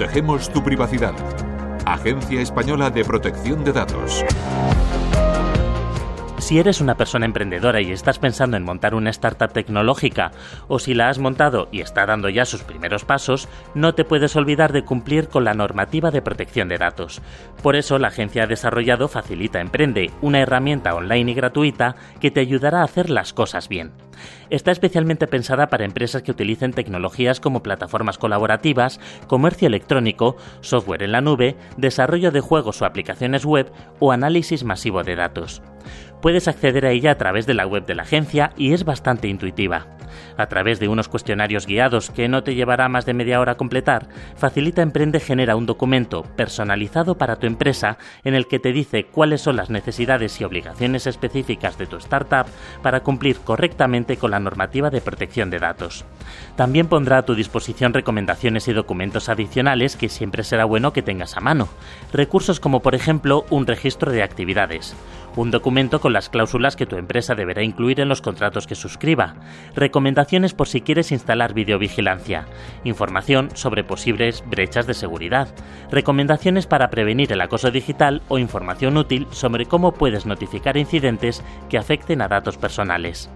Protegemos tu privacidad. Agencia Española de Protección de Datos. Si eres una persona emprendedora y estás pensando en montar una startup tecnológica o si la has montado y está dando ya sus primeros pasos, no te puedes olvidar de cumplir con la normativa de protección de datos. Por eso la agencia ha desarrollado Facilita Emprende, una herramienta online y gratuita que te ayudará a hacer las cosas bien. Está especialmente pensada para empresas que utilicen tecnologías como plataformas colaborativas, comercio electrónico, software en la nube, desarrollo de juegos o aplicaciones web o análisis masivo de datos. Puedes acceder a ella a través de la web de la agencia y es bastante intuitiva. A través de unos cuestionarios guiados que no te llevará más de media hora completar, Facilita Emprende genera un documento personalizado para tu empresa en el que te dice cuáles son las necesidades y obligaciones específicas de tu startup para cumplir correctamente con la normativa de protección de datos. También pondrá a tu disposición recomendaciones y documentos adicionales que siempre será bueno que tengas a mano. Recursos como por ejemplo un registro de actividades, un documento con las cláusulas que tu empresa deberá incluir en los contratos que suscriba, recomendaciones por si quieres instalar videovigilancia, información sobre posibles brechas de seguridad, recomendaciones para prevenir el acoso digital o información útil sobre cómo puedes notificar incidentes que afecten a datos personales.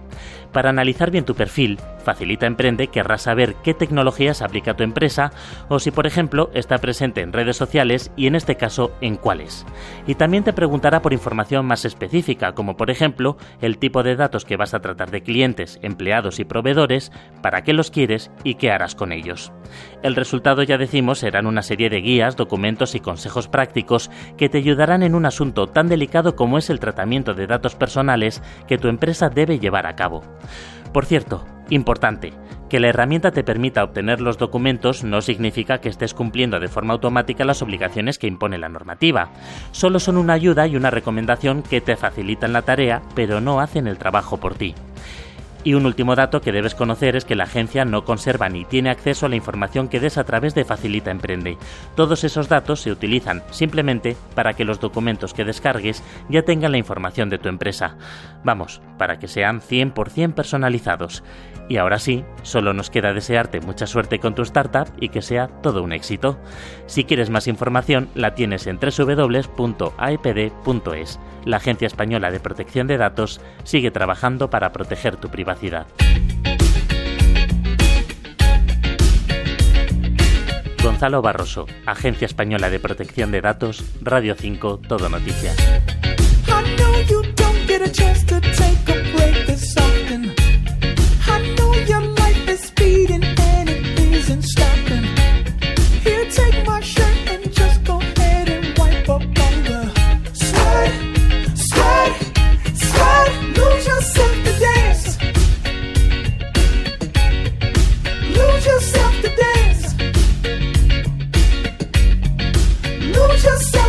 Para analizar bien tu perfil, Facilita Emprende querrá saber qué tecnologías aplica tu empresa o si, por ejemplo, está presente en redes sociales y en este caso en cuáles. Y también te preguntará por información más específica, como por ejemplo el tipo de datos que vas a tratar de clientes, empleados y proveedores, para qué los quieres y qué harás con ellos. El resultado, ya decimos, serán una serie de guías, documentos y consejos prácticos que te ayudarán en un asunto tan delicado como es el tratamiento de datos personales que tu empresa debe llevar a cabo. Por cierto, importante, que la herramienta te permita obtener los documentos no significa que estés cumpliendo de forma automática las obligaciones que impone la normativa. Solo son una ayuda y una recomendación que te facilitan la tarea, pero no hacen el trabajo por ti. Y un último dato que debes conocer es que la agencia no conserva ni tiene acceso a la información que des a través de Facilita Emprende. Todos esos datos se utilizan simplemente para que los documentos que descargues ya tengan la información de tu empresa. Vamos, para que sean 100% personalizados. Y ahora sí, solo nos queda desearte mucha suerte con tu startup y que sea todo un éxito. Si quieres más información, la tienes en www.aepd.es. La Agencia Española de Protección de Datos sigue trabajando para proteger tu privacidad. Gonzalo Barroso, Agencia Española de Protección de Datos, Radio 5, Todo Noticias. just say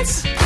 Right.